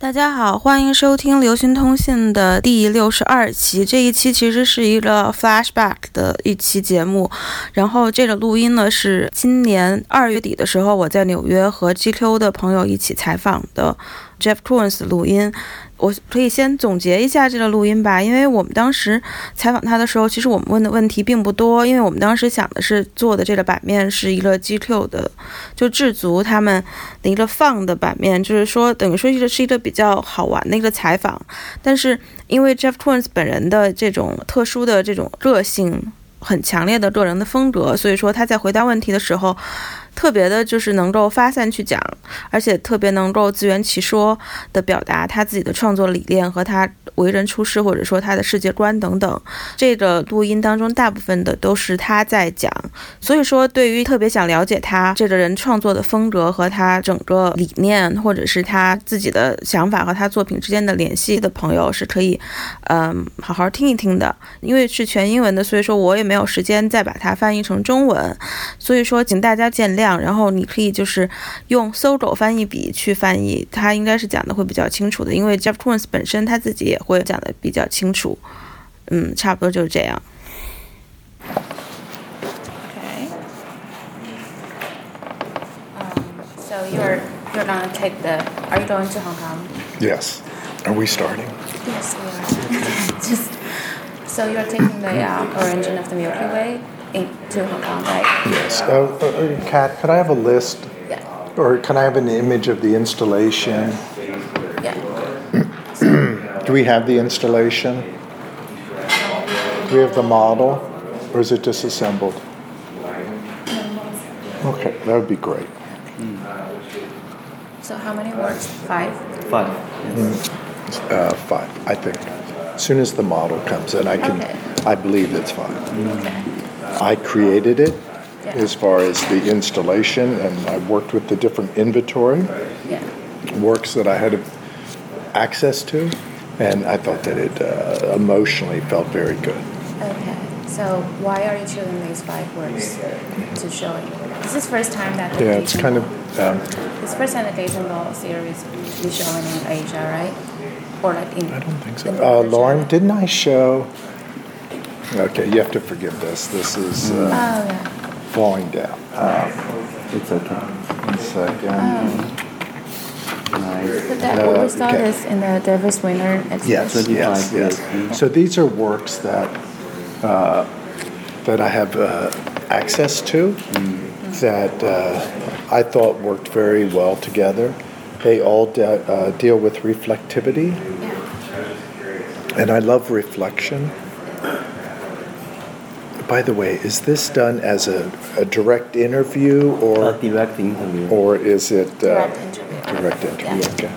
大家好，欢迎收听流行通信的第六十二期。这一期其实是一个 flashback 的一期节目，然后这个录音呢是今年二月底的时候，我在纽约和 GQ 的朋友一起采访的 Jeff Koons 的录音。我可以先总结一下这个录音吧，因为我们当时采访他的时候，其实我们问的问题并不多，因为我们当时想的是做的这个版面是一个 GQ 的，就制足他们的一个放的版面，就是说等于说一个是一个比较好玩的一个采访，但是因为 Jeff Koons 本人的这种特殊的这种个性，很强烈的个人的风格，所以说他在回答问题的时候。特别的就是能够发散去讲，而且特别能够自圆其说的表达他自己的创作理念和他为人处事或者说他的世界观等等。这个录音当中大部分的都是他在讲，所以说对于特别想了解他这个人创作的风格和他整个理念或者是他自己的想法和他作品之间的联系的朋友是可以，嗯，好好听一听的。因为是全英文的，所以说我也没有时间再把它翻译成中文，所以说请大家见谅。然后你可以就是用搜狗翻译笔去翻译，它应该是讲的会比较清楚的，因为 Jeff Koons 本身他自己也会讲的比较清楚。嗯，差不多就是这样。Okay. Um, so you're you're gonna take the. Are you going to Hong Kong? Yes. Are we starting? Yes, we are. Just so you're taking the uh, origin of the Milky Way into Hong Kong, right? Yes. Uh, uh, uh, Kat, could I have a list? Yeah. Or can I have an image of the installation? Yeah. Do we have the installation? Do we have the model? Or is it disassembled? Okay, that would be great. So how many words? Five. Five. Yes. Uh, five, I think. As soon as the model comes in, I can. Okay. I believe it's fine. Okay. I created it Yeah. as far as the installation, and I worked with the different inventory Yeah. works that I had access to, and I thought that it uh, emotionally felt very good. Okay. So why are you choosing these five works to show it? This is first time that Yeah, it's kind of. Um, It's first time the Gazing Ball series is showing in Asia, right? Or like in. I don't think so. Uh, Lauren, didn't I show? Okay, you have to forgive this. This is Oh uh, yeah. falling down. Uh, It's okay. one second. Nice. But that Uh, we saw okay. this in the David Zwirner Yes, exhibition. yes, 25 yes. So these are works that uh, that I have uh, access to that uh, I thought worked very well together. They all de- uh, deal with reflectivity, Yeah. and I love reflection. By the way, is this done as a, a direct interview A or direct interview. or is it uh, Direct interview. direct interview? Yeah. Okay.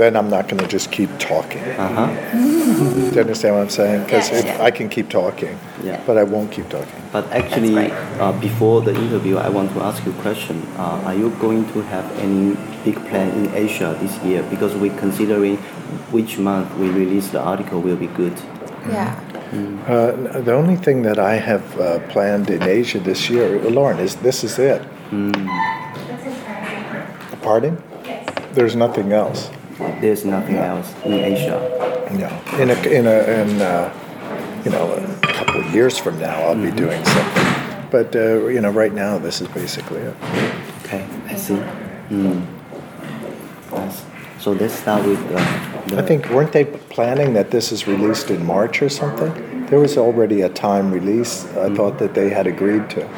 Then I'm not going to just keep talking. Uh huh. Do you understand what I'm saying? Because Yeah, yeah. I can keep talking, Yeah. but I won't keep talking. But actually, right. uh, before the interview, I want to ask you a question. Uh, are you going to have any big plan in Asia this year? Because we're considering which month we release the article will be good. Yeah. Uh, the only thing that I have uh, planned in Asia this year, Lauren, is this is it. Pardon? Yes. There's nothing else. There's nothing else in Asia. No. In a in a in uh, you know a couple of years from now, I'll be doing something. But uh, you know, right now, this is basically it. Okay, I see. Mm. Nice. So let's start with uh, the. I think weren't they planning that this is released in March or something? There was already a time release. I mm-hmm. thought that they had agreed to.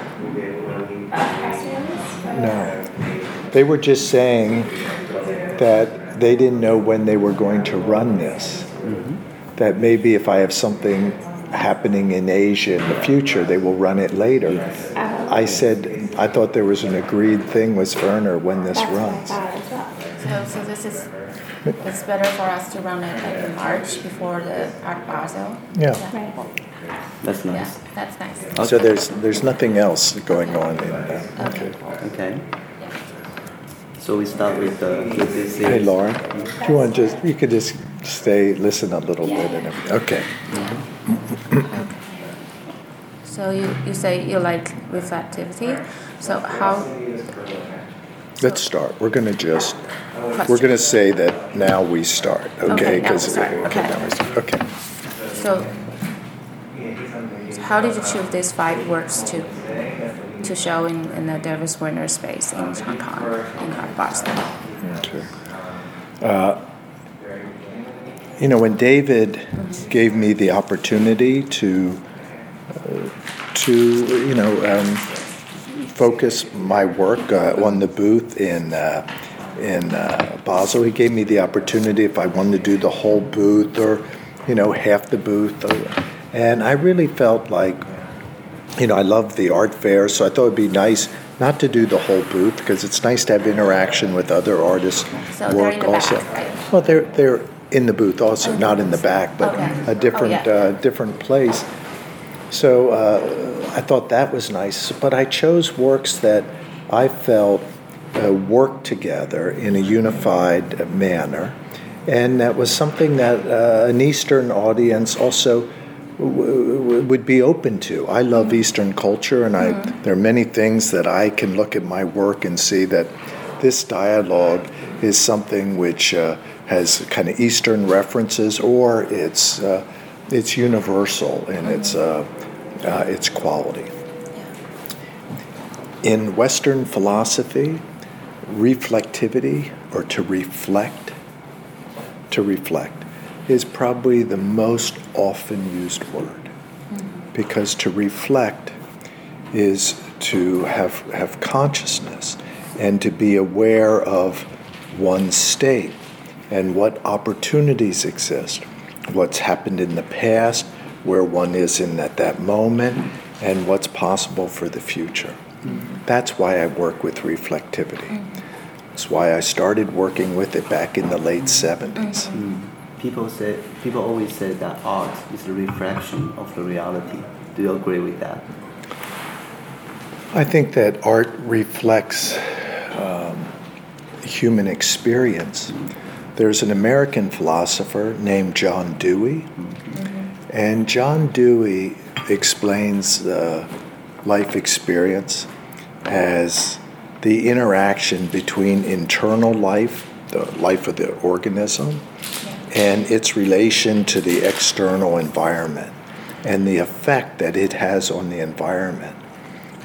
No, they were just saying that they didn't know when they were going to run this. Mm-hmm. That maybe if I have something happening in Asia in the future, they will run it later. I said I thought there was an agreed thing with Zwirner when this runs. So, so this is it's better for us to run it like in March before the Art Basel. Yeah. That's Yeah, nice. that's nice. So there's there's nothing else going on in that. Okay. Okay. So we start with the with this Hey, series. Lauren, do you want to just, you could just stay, listen a little bit and everything. Okay. So you, you say you like reflectivity. So how Let's start. We're going to just We're going to say that now we start, okay? Okay, now we 'Cause- start, okay. now we start, Okay. So, how did you choose these five works to to show in, in the David Zwirner space in Hong Kong, in Basel? Okay. Uh, You know, when David gave me the opportunity to, uh, to you know, um, focus my work uh, on the booth in uh, in uh, Basel, he gave me the opportunity if I wanted to do the whole booth or, you know, half the booth, or, and I really felt like you know, I love the art fair, so I thought it'd be nice not to do the whole booth because it's nice to have interaction with other artists' So work also. back, right? Well, they're they're in the booth also, not in the back, but Okay. a different Oh, yeah. uh, different place. So uh, I thought that was nice, but I chose works that I felt uh, worked together in a unified manner, and that was something that uh, an Eastern audience also w- w- would be open to. I love Eastern culture, and I there are many things that I can look at my work and see that this dialogue is something which uh, has kind of Eastern references, or it's uh, it's universal in its uh, uh, its quality. In Western philosophy, reflectivity or to reflect, to reflect, is probably the most often used word. Mm-hmm. Because to reflect is to have, have consciousness and to be aware of one's state and what opportunities exist, what's happened in the past, where one is in at that moment, and what's possible for the future. That's why I work with reflectivity. That's why I started working with it back in the late 70s. Mm-hmm. Mm. People say people always say that art is a reflection of the reality. Do you agree with that? I think that art reflects um, human experience. There's an American philosopher named John Dewey, mm-hmm. and John Dewey explains the life experience as the interaction between internal life, the life of the organism, and its relation to the external environment and the effect that it has on the environment.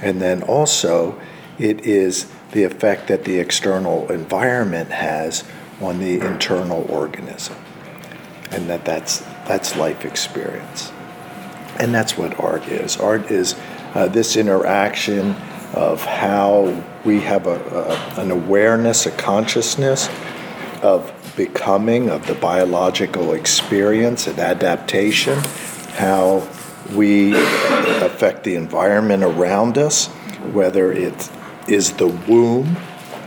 And then also, it is the effect that the external environment has on the internal organism. And that that's, that's life experience. And that's what art is. Art is uh, this interaction of how we have a, a, an awareness, a consciousness of becoming, of the biological experience and adaptation, how we affect the environment around us, whether it is the womb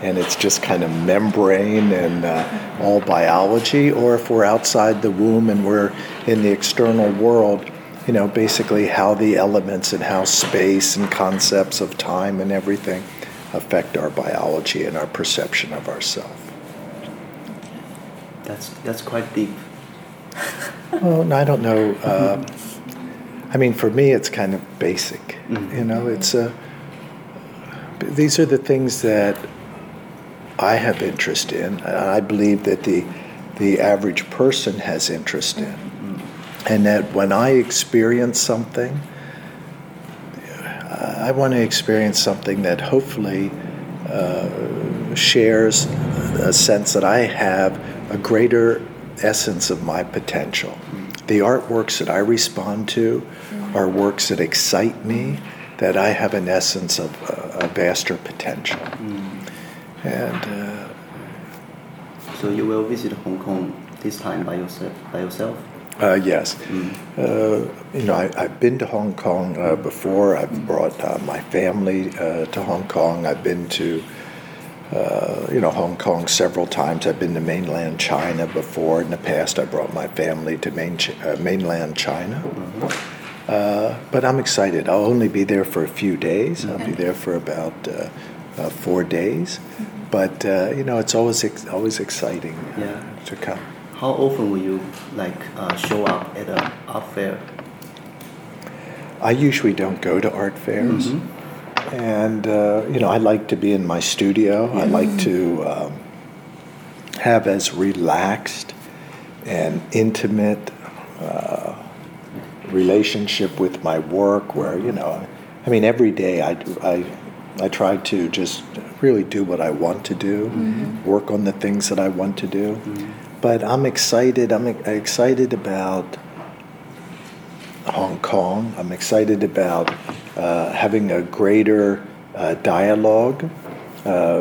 and it's just kind of membrane and uh, all biology, or if we're outside the womb and we're in the external world, you know, basically how the elements and how space and concepts of time and everything affect our biology and our perception of ourselves. That's that's quite deep. Well, I don't know. Uh, I mean, for me, it's kind of basic. You know, it's uh, these are the things that I have interest in. and I believe that the the average person has interest in, and that when I experience something, I want to experience something that hopefully uh, shares a sense that I have a greater essence of my potential. The artworks that I respond to are works that excite me, that I have an essence of uh, a vaster potential. And uh, So you will visit Hong Kong this time by yourself. By yourself. Uh, yes. Uh, you know, I, I've been to Hong Kong uh, before. I've brought uh, my family uh, to Hong Kong. I've been to, uh, you know, Hong Kong several times. I've been to mainland China before. In the past, I brought my family to main, uh, mainland China. Uh, but I'm excited. I'll only be there for a few days. I'll be there for about uh, uh, four days. But uh, you know, it's always ex- always exciting uh, Yeah. to come. How often will you like uh, show up at an art fair? I usually don't go to art fairs, and uh, you know I like to be in my studio. I like to um, have as relaxed and intimate uh, relationship with my work where you know i mean every day i do i i try to just really do what i want to do work on the things that i want to do but i'm excited i'm excited about hong kong. I'm excited about uh, having a greater uh, dialogue uh,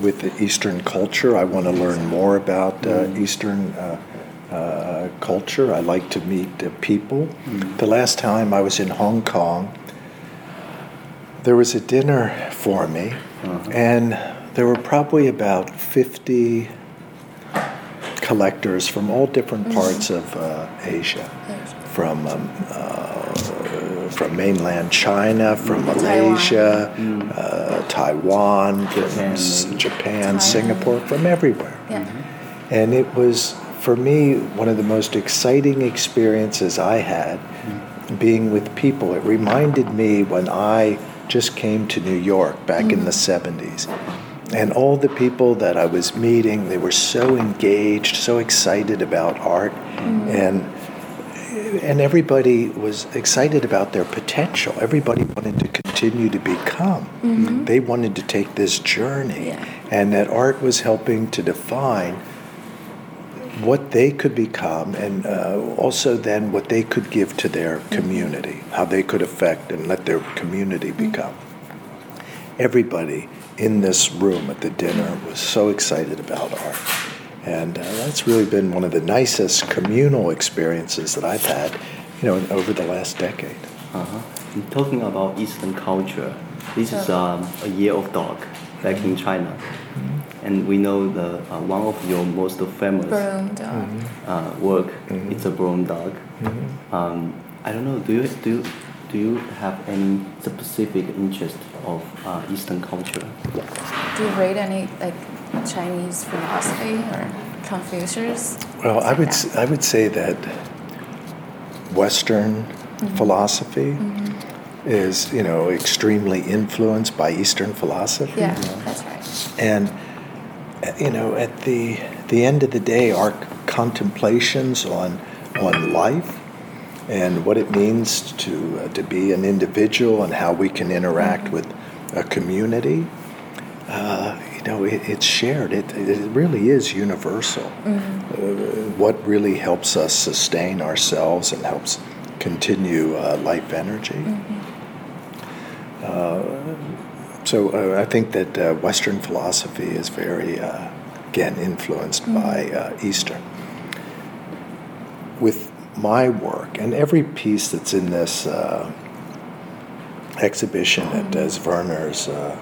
with the eastern culture. I want to learn more about uh, eastern uh, uh, culture. I like to meet uh, people. The last time I was in Hong Kong, there was a dinner for me, and there were probably about 50 collectors from all different parts of uh, Asia, from um, uh, from mainland China, from Malaysia, uh, Taiwan, from Japan, Japan, Singapore, from everywhere. Yeah. And it was, for me, one of the most exciting experiences I had being with people. It reminded me when I just came to New York back in the 70s. And all the people that I was meeting, they were so engaged, so excited about art. Mm. And and everybody was excited about their potential. Everybody wanted to continue to become. Mm-hmm. They wanted to take this journey. Yeah. And that art was helping to define what they could become and uh, also then what they could give to their mm-hmm. community, how they could affect and let their community mm-hmm. become. Everybody in this room at the dinner was so excited about art. And uh, that's really been one of the nicest communal experiences that I've had, you know, over the last decade. Uh-huh. And talking about Eastern culture, this is um, a year of dog back in China, and we know the uh, one of your most famous Broom dog. uh, work. It's a brown dog. Um, I don't know. Do you do you, do you have any specific interest of uh, Eastern culture? Do you read any like Chinese philosophy or Confucius? Well, I would, Yeah. s- I would say that Western philosophy is, you know, extremely influenced by Eastern philosophy. Yeah, that's right. And you know, at the the end of the day, our contemplations on on life and what it means to uh, to be an individual and how we can interact with a community. Uh, you know, it, it's shared. It, it really is universal. Uh, what really helps us sustain ourselves and helps continue uh, life energy. So uh, I think that uh, Western philosophy is very, uh, again, influenced by uh, Eastern. My work and every piece that's in this uh, exhibition at uh, Zwirner's uh,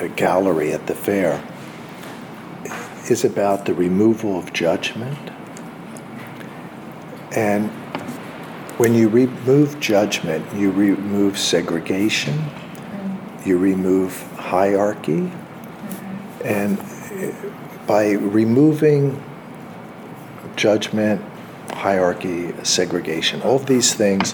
uh, gallery at the fair is about the removal of judgment. And when you remove judgment, you remove segregation, you remove hierarchy, and uh, by removing judgment, hierarchy, segregation, all of these things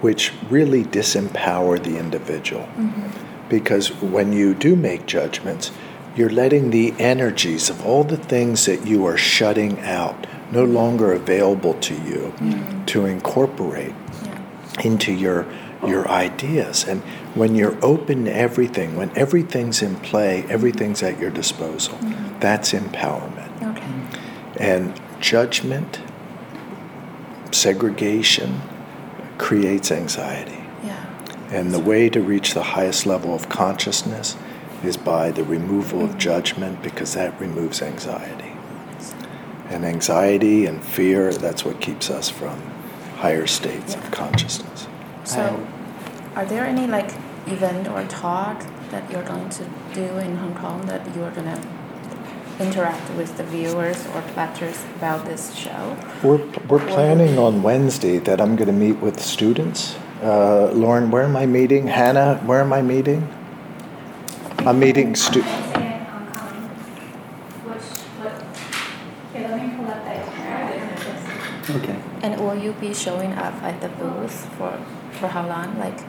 which really disempower the individual. Mm-hmm. Because when you do make judgments, you're letting the energies of all the things that you are shutting out, no longer available to you, mm. to incorporate Yeah. into your your ideas and when you're open to everything when everything's in play everything's at your disposal mm-hmm. that's empowerment Okay. and judgment segregation creates anxiety. Yeah. and the way to reach the highest level of consciousness is by the removal of judgment because that removes anxiety. And anxiety and fear that's what keeps us from higher states of consciousness. So, are there any like event or talk that you're going to do in Hong Kong that you're gonna interact with the viewers or collectors about this show? We're, we're planning on Wednesday that I'm going to meet with students. Uh, Lauren, where am I meeting? Hannah, where am I meeting? I'm meeting stu- Wednesday in Hong Kong, which, what, okay, let me pull up the itinerary. Okay. And will you be showing up at the booth for for how long? Like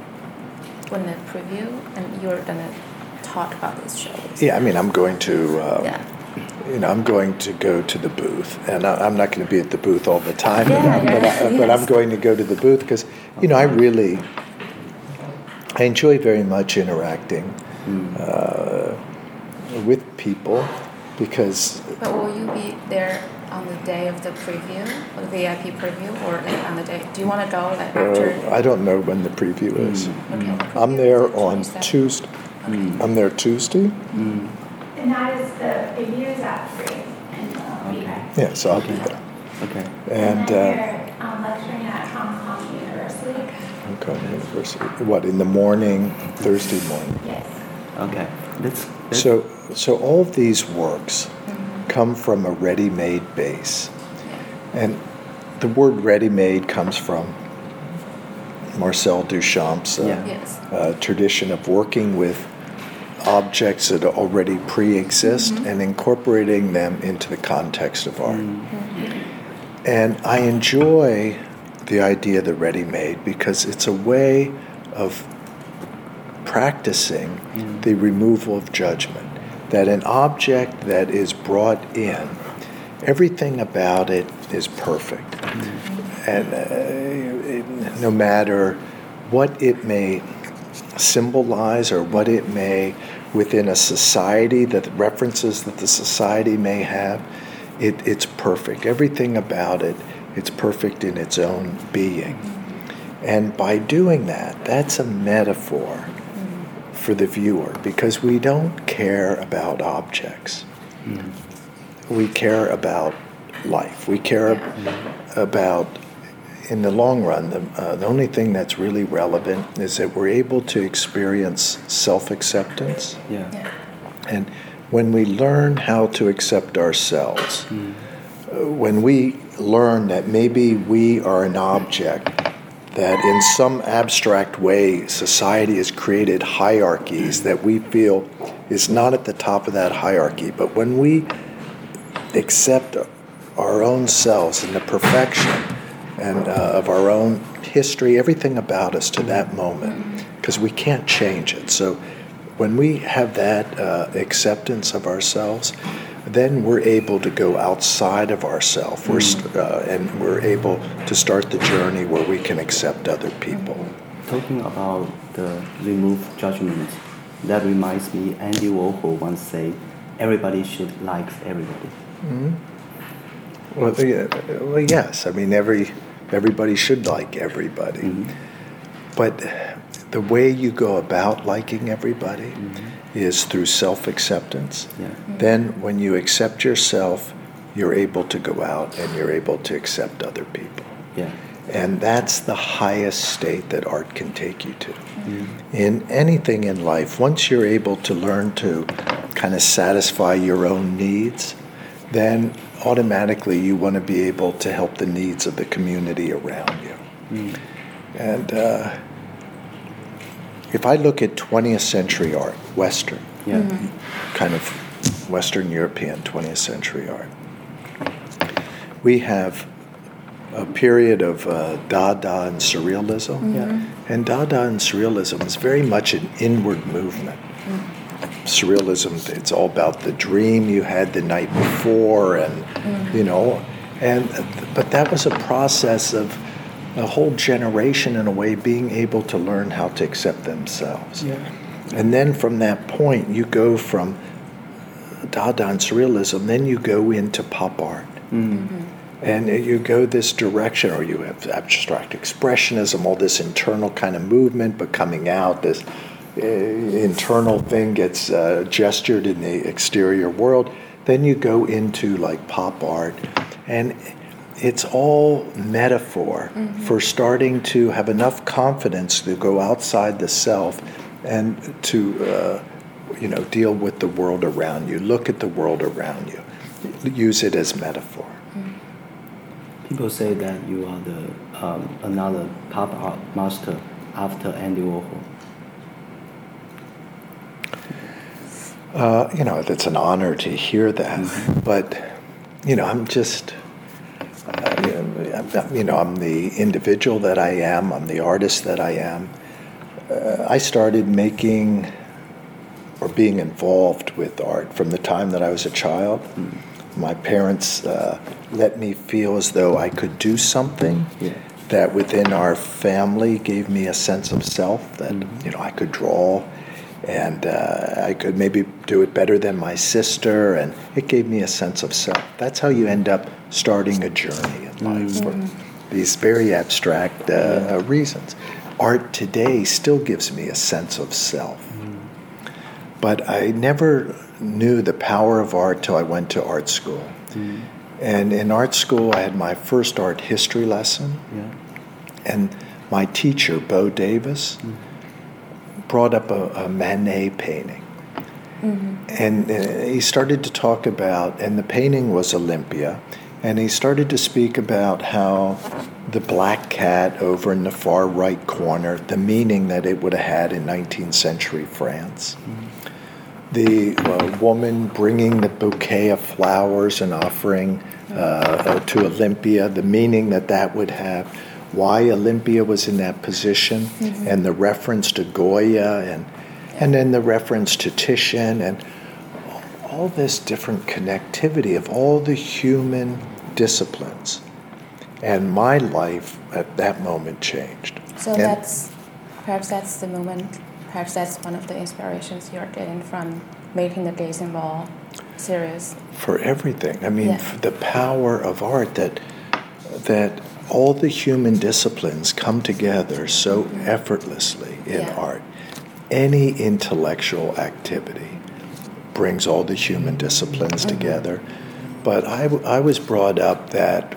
when the preview, and you're gonna talk about this show. Yeah, I mean, I'm going to uh, Yeah. You know, I'm going to go to the booth, and I, I'm not going to be at the booth all the time, Yeah, but, I, but, yeah, I, but I'm yes. going to go to the booth because, you know, I really, I enjoy very much interacting uh, with people because But will you be there on the day of the preview, or the VIP preview, or like on the day? Do you want to go like after? uh, I don't know when the preview is. Okay, the I'm preview there is the on 27th. Tuesday. Mm. I'm there Tuesday. And that is the review is at three in the okay. Yeah, so I'll be there. Okay. And then uh, you're um, lecturing at Hong Kong University. okay, University. What in the morning, Thursday morning? Yes. Okay. Let's. let's So, so all of these works come from a ready-made base, and the word "ready-made" comes from Marcel Duchamp's uh, Yeah. Yes. uh, tradition of working with objects that already pre-exist mm-hmm. and incorporating them into the context of art. Mm-hmm. And I enjoy the idea of the ready-made because it's a way of practicing mm. the removal of judgment. That an object that is brought in, everything about it is perfect. Mm-hmm. And uh, it- no matter what it may symbolize or what it may within a society that references that the society may have it, it's perfect. Everything about it it's perfect in its own being. And by doing that that's a metaphor for the viewer because we don't care about objects. Mm-hmm. We care about life. We care mm-hmm. about in the long run, the, uh, the only thing that's really relevant is that we're able to experience self acceptance. Yeah. Yeah. And when we learn how to accept ourselves, uh, when we learn that maybe we are an object, that in some abstract way society has created hierarchies that we feel is not at the top of that hierarchy, but when we accept our own selves and the perfection and uh, of our own history, everything about us to that moment, because we can't change it. So when we have that uh, acceptance of ourselves, then we're able to go outside of ourselves, st- uh, and we're able to start the journey where we can accept other people. Talking about the remove judgment, that reminds me. Andy Warhol once said, "Everybody should like everybody." Well, yeah, well, yes. I mean, every everybody should like everybody, Mhm. but the way you go about liking everybody is through self-acceptance. Yeah. Then, when you accept yourself, you're able to go out and you're able to accept other people, Yeah. and that's the highest state that art can take you to. In anything in life, once you're able to learn to kind of satisfy your own needs, then automatically you want to be able to help the needs of the community around you. And uh, if I look at 20th century art, Western, Yeah. kind of Western European 20th century art, we have a period of uh, Dada and Surrealism. Yeah. And Dada and Surrealism is very much an inward movement. Surrealism, it's all about the dream you had the night before, and you know, and but that was a process of a whole generation, in a way, being able to learn how to accept themselves. Yeah. And then from that point, you go from Dada and Surrealism, then you go into pop art. Mm-hmm. And you go this direction, or you have abstract expressionism, all this internal kind of movement, but coming out, this internal thing gets uh, gestured in the exterior world. Then you go into like pop art, and it's all metaphor for starting to have enough confidence to go outside the self and to, uh, you know, deal with the world around you, look at the world around you, use it as metaphor. People say that you are the um, another pop art master after Andy Warhol. Uh, you know, it's an honor to hear that. But, you know, I'm just, uh, you know, I'm not- you know, I'm the individual that I am, I'm the artist that I am. Uh, I started making or being involved with art from the time that I was a child. My parents uh, let me feel as though I could do something Yeah. that within our family gave me a sense of self that you know I could draw and uh, I could maybe do it better than my sister and it gave me a sense of self. That's how you end up starting a journey in life for these very abstract uh, uh, reasons. Art today still gives me a sense of self. But I never knew the power of art till I went to art school. And in art school, I had my first art history lesson. Yeah. And my teacher, Bo Davis, brought up a, a Manet painting. And uh, he started to talk about, and the painting was Olympia, and he started to speak about how the black cat over in the far right corner, the meaning that it would have had in 19th century France. The uh, woman bringing the bouquet of flowers and offering uh, to Olympia, the meaning that that would have, why Olympia was in that position, mm-hmm. and the reference to Goya, and and then the reference to Titian, and all this different connectivity of all the human disciplines. And my life at that moment changed. So And- that's perhaps that's the moment. Perhaps that's one of the inspirations you're getting from making the gazing ball series. for everything. I mean, Yeah. the power of art that that all the human disciplines come together so effortlessly in Yeah. art. Any intellectual activity brings all the human disciplines mm-hmm. together. But I was brought up that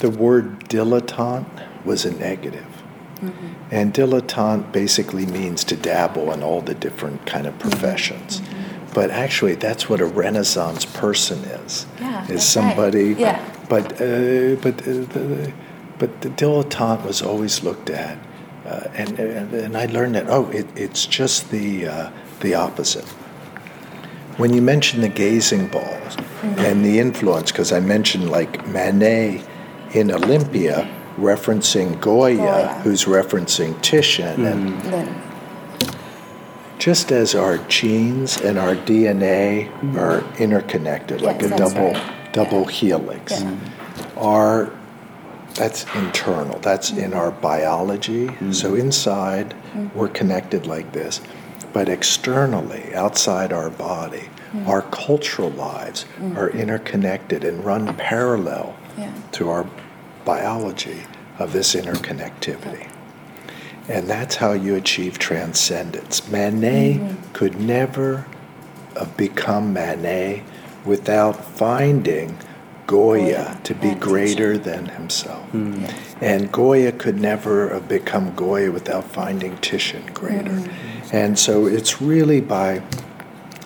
the word dilettante was a negative. Mm-hmm. And dilettante basically means to dabble in all the different kind of mm-hmm. professions. But actually, that's what a Renaissance person is. Yeah, is somebody. right. Yeah. But uh, but uh, the, but the dilettante was always looked at, uh, and, and and I learned that oh, it, it's just the uh, the opposite. When you mention the gazing balls and the influence, because I mentioned like Manet in Olympia referencing Goya, Goya. who's referencing Titian, and Then just as our genes and our DNA are interconnected, like Yes, a double right. double Yeah. helix, Yeah. Mm-hmm. our that's internal. That's in our biology. Mm-hmm. So inside, mm-hmm. we're connected like this, but externally, outside our body, mm. our cultural lives mm. are interconnected and run parallel Yeah. to our biology of this interconnectivity. And that's how you achieve transcendence. Manet mm-hmm. could never uh, become Manet without finding Goya to be greater than himself. Yeah. And Goya could never have become Goya without finding Titian greater. Mm-hmm. And so it's really by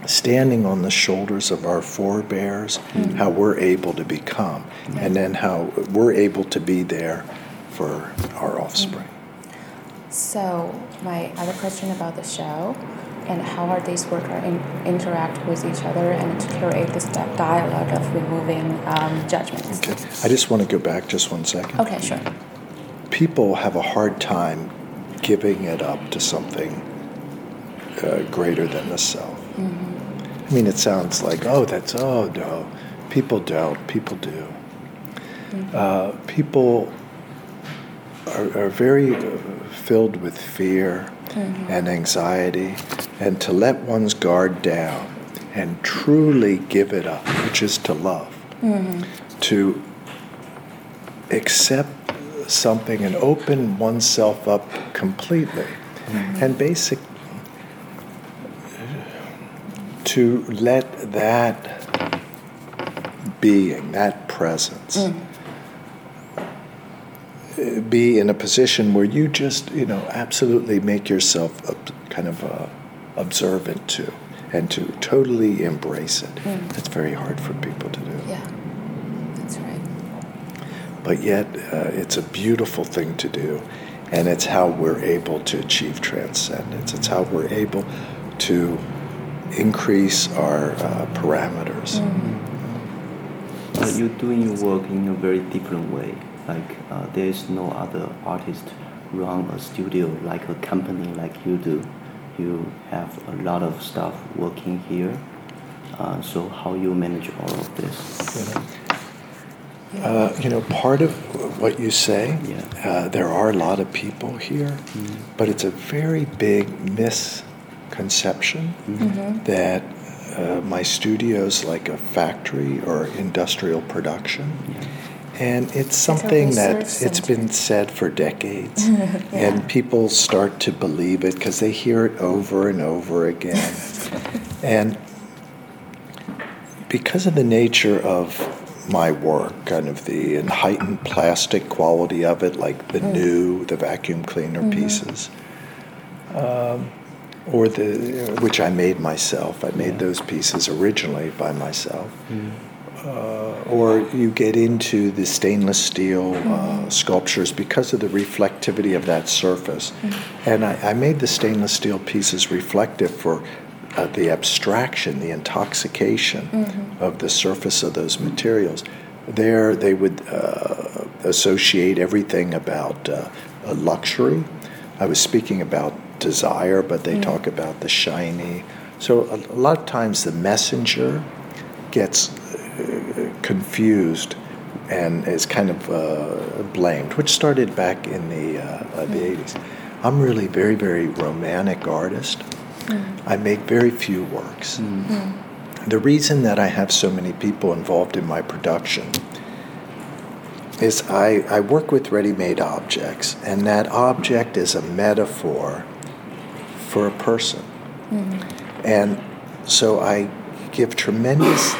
standing on the shoulders of our forebears how we're able to become, and then how we're able to be there for our offspring. So my other question about the show and how are these work are in, interact with each other and to create this di- dialogue of removing um, judgments. Okay. I just want to go back just one second. Okay, sure. People have a hard time giving it up to something uh, greater than the self. I mean, it sounds like, oh, that's, oh, no. People don't. People do. Uh, people are, are very uh, filled with fear mm-hmm. and anxiety, and to let one's guard down and truly give it up, which is to love, mm-hmm. to accept something and open oneself up completely, mm-hmm. and basic to let that being, that presence, uh, be in a position where you just, you know, absolutely make yourself ob- kind of uh, observant to and to totally embrace it. That's very hard for people to do. Yeah, that's right. But yet, uh, it's a beautiful thing to do, and it's how we're able to achieve transcendence. It's how we're able to increase our uh, parameters. But you're doing your work in a very different way. Like uh, there is no other artist run a studio like a company like you do. you have a lot of staff working here. Uh, so how you manage all of this? You know, uh, you know, part of what you say, Yeah. uh, there are a lot of people here, but it's a very big misconception that uh, my studio's like a factory or industrial production. And it's something that research it's center. been said for decades, and people start to believe it because they hear it over and over again. and because of the nature of my work, kind of the heightened plastic quality of it, like the new, the vacuum cleaner pieces, um, or the which I made myself. I made those pieces originally by myself. Mm. Uh, or you get into the stainless steel uh, sculptures because of the reflectivity of that surface. And I, I made the stainless steel pieces reflective for uh, the abstraction, the intoxication of the surface of those materials. There, they would uh, associate everything about uh, luxury. I was speaking about desire, but they talk about the shiny. So, a, a lot of times, the messenger gets confused and is kind of uh, blamed, which started back in the uh, uh, the eighties. I'm really very very romantic artist. I make very few works. The reason that I have so many people involved in my production is I, I work with ready-made objects, and that object is a metaphor for a person. And so I give tremendous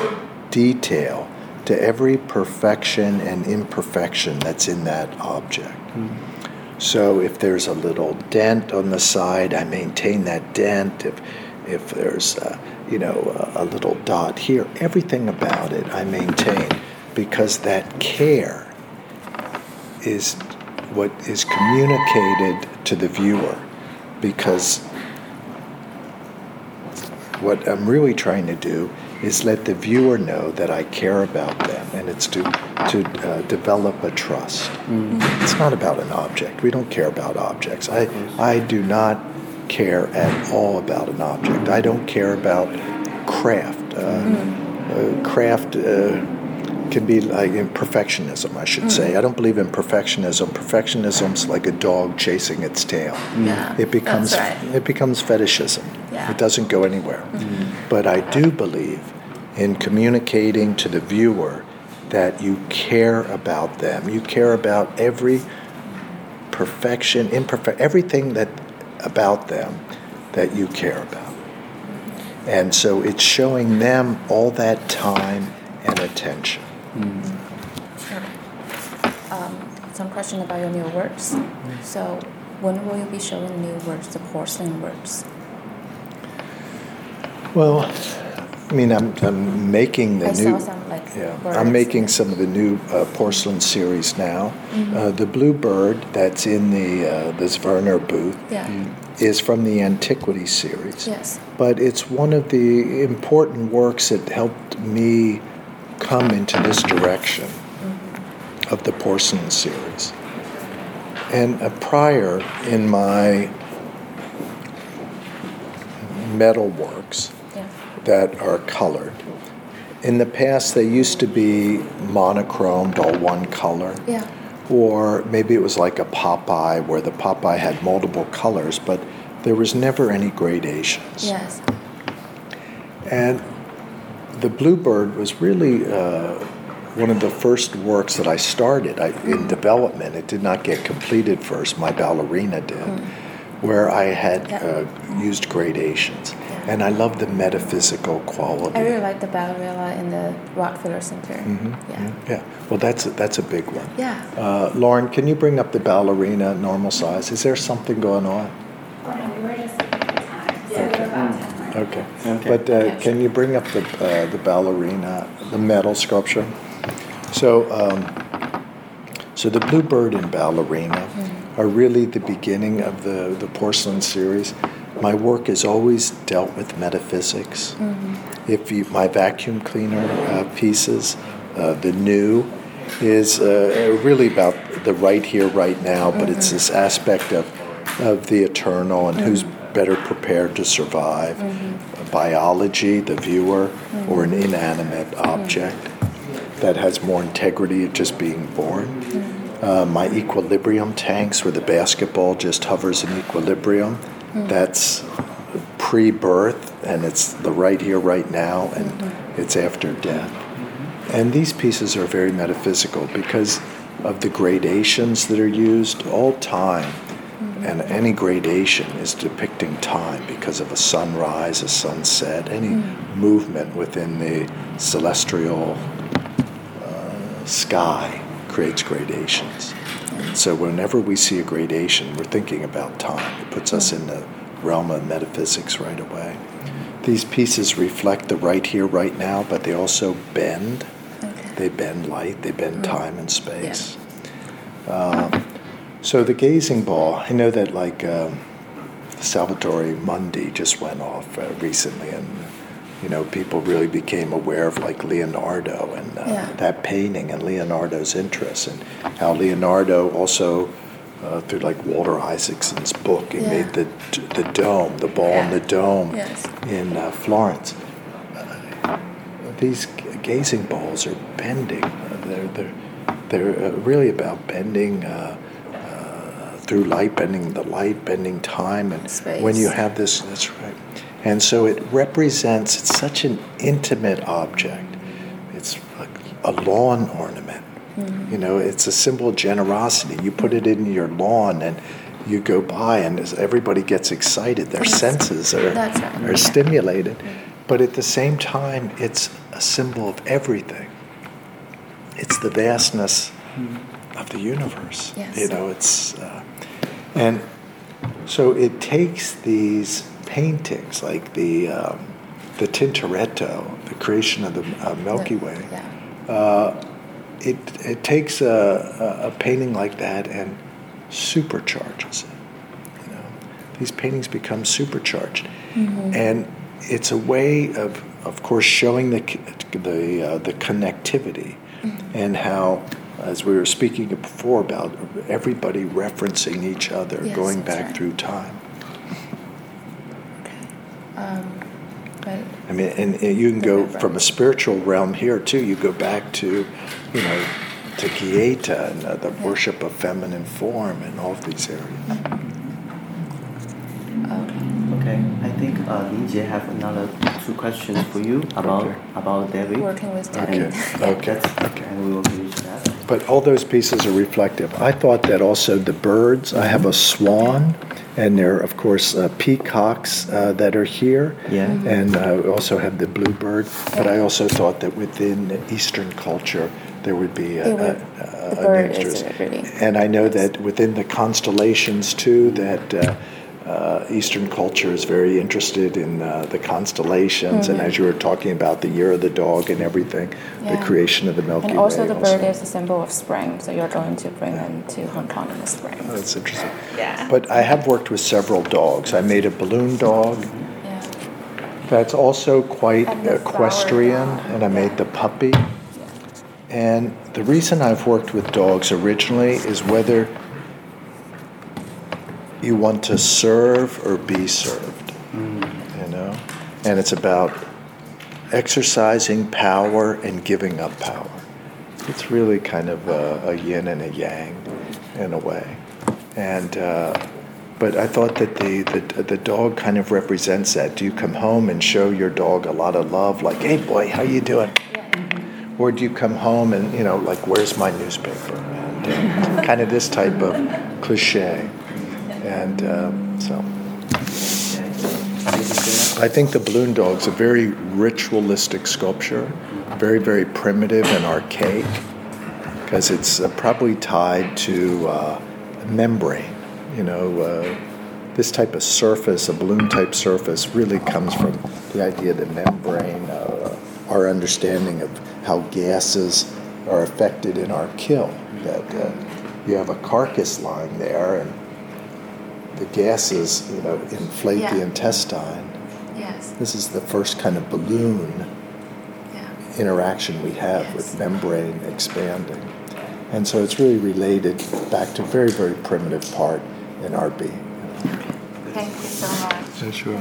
detail to every perfection and imperfection that's in that object. Mm-hmm. So if there's a little dent on the side, I maintain that dent. If if there's a, you know a, a little dot here, everything about it I maintain because that care is what is communicated to the viewer because what I'm really trying to do is let the viewer know that I care about them, and it's to to uh, develop a trust. It's not about an object. We don't care about objects. I I do not care at all about an object. I don't care about craft. Uh, uh, craft. Can be like in perfectionism, I should say. Mm. I don't believe in perfectionism. Perfectionism's like a dog chasing its tail. Yeah, It becomes that's right. it becomes fetishism. Yeah. It doesn't go anywhere. Mm-hmm. But I do believe in communicating to the viewer that you care about them. You care about every perfection, imperfect, everything that about them that you care about. And so it's showing them all that time and attention. Sure. Um, some question about your new works. So, when will you be showing new works, the porcelain works? Well, I mean, I'm, I'm making the I new. saw some like Yeah, birds. I'm making some of the new uh, porcelain series now. Mm-hmm. Uh, the blue bird that's in the uh, this Zwirner booth Yeah. is from the Antiquity series. Yes. But it's one of the important works that helped me come into this direction of the porcelain series. And uh, prior in my metal works, Yeah. that are colored. In the past, they used to be monochromed, all one color. Yeah. Or maybe it was like a Popeye, where the Popeye had multiple colors, but there was never any gradations. Yes. And the Bluebird was really uh, one of the first works that I started I, in development. It did not get completed first, my ballerina did, where I had Yeah. uh, used gradations. And I love the metaphysical quality. I really like the ballerina in the Rockefeller Center. Yeah. Yeah, well, that's a, that's a big one. Yeah. Uh, Lauren, can you bring up the ballerina normal size? Is there something going on? Oh, no, we were just looking at the time, so we were about ten more. Okay. Okay. But uh, can you bring up the, uh, the ballerina, the metal sculpture? So, um, so the bluebird and ballerina are really the beginning of the, the porcelain series. My work has always dealt with metaphysics. If you, my vacuum cleaner uh, pieces, uh, the new, is uh, really about the right here, right now, but it's this aspect of, of the eternal and who's better prepared to survive. Mm-hmm. Biology, the viewer, or an mm-hmm. inanimate mm-hmm. object that has more integrity of just being born. Uh, my equilibrium tanks, where the basketball just hovers in equilibrium, that's pre birth, and it's the right here, right now, and it's after death. And these pieces are very metaphysical because of the gradations that are used. All time and any gradation is depicting time because of a sunrise, a sunset, any movement within the celestial uh, sky creates gradations. So whenever we see a gradation, we're thinking about time. It puts us in the realm of metaphysics right away. These pieces reflect the right here, right now, but they also bend. Okay. They bend light, they bend time and space. Um, so the gazing ball, I know that like um, Salvator Mundi just went off uh, recently, and you know people really became aware of like Leonardo and uh, Yeah. that painting and Leonardo's interest, and how Leonardo also. Uh, through like Walter Isaacson's book, he Yeah. made the the dome, the ball in the dome Yes. in uh, Florence. Uh, these gazing balls are bending. Uh, They're they're they're uh, really about bending uh, through light, bending the light, bending time, and Space. when you have this, that's right. And so it represents. It's such an intimate object. It's like a lawn ornament. Mm-hmm. You know, it's a symbol of generosity. You put it in your lawn, and you go by, and as everybody gets excited. Their Yes. senses are right. are Yeah. stimulated. But at the same time, it's a symbol of everything. It's the vastness hmm. Of the universe. Yes. You know, it's uh, and so it takes these paintings like the um, the Tintoretto, the creation of the uh, Milky Way. Yeah. Uh, it it takes a, a, a painting like that and supercharges it. You know, these paintings become supercharged, and it's a way of, of course, showing the the uh, the connectivity and how. As we were speaking before about everybody referencing each other, Yes, going back right. through time. Um, but I mean, and, and you can go from a spiritual realm here too. You go back to, you know, to Kieta and uh, the worship of feminine form and all of these areas. okay. Okay, I think uh, Lin Jie have another two questions for you about Okay. about David. Working with Okay. David. Okay. That's, Okay. And we will finish that. But all those pieces are reflective. I thought that also the birds. I have a swan, and there are of course uh, peacocks uh, that are here. Yeah. Mhm. And uh, also have the bluebird. But I also thought that within Eastern culture there would be a, It would- a, a, the an bird is interest. really- And I know that within the constellations too, that uh, uh, Eastern culture is very interested in uh, the constellations, and as you were talking about the year of the dog and everything, Mm-hmm. Yeah. the creation of the Milky Way. And also Way. the bird is a symbol of spring, so you're going to bring them to Hong Kong in the spring. Oh, that's interesting. Yeah. But I have worked with several dogs. I made a balloon dog Yeah. that's also quite And equestrian, and I made the puppy. And the reason I've worked with dogs originally is whether you want to serve or be served, you know? And it's about exercising power and giving up power. It's really kind of a, a yin and a yang in a way. And, uh, but I thought that the, the, the dog kind of represents that. Do you come home and show your dog a lot of love, like, hey boy, how you doing? Or do you come home and, you know, like, where's my newspaper? And uh, kind of this type of cliche. And um, so I think the balloon dog's a very ritualistic sculpture, very, very primitive and archaic, because it's uh, probably tied to uh, membrane. You know, uh, this type of surface, a balloon type surface, really comes from the idea that membrane, uh, our understanding of how gases are affected in our kill. That uh, you have a carcass lying there, and the gases, you know, inflate the intestine. Yes. This is the first kind of balloon Yeah. interaction we have with membrane expanding. And so it's really related back to very, very primitive part in our being. Thank you so much. Yeah, sure.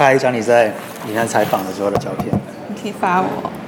拍一张你在云南采访的时候的照片。你可以发我。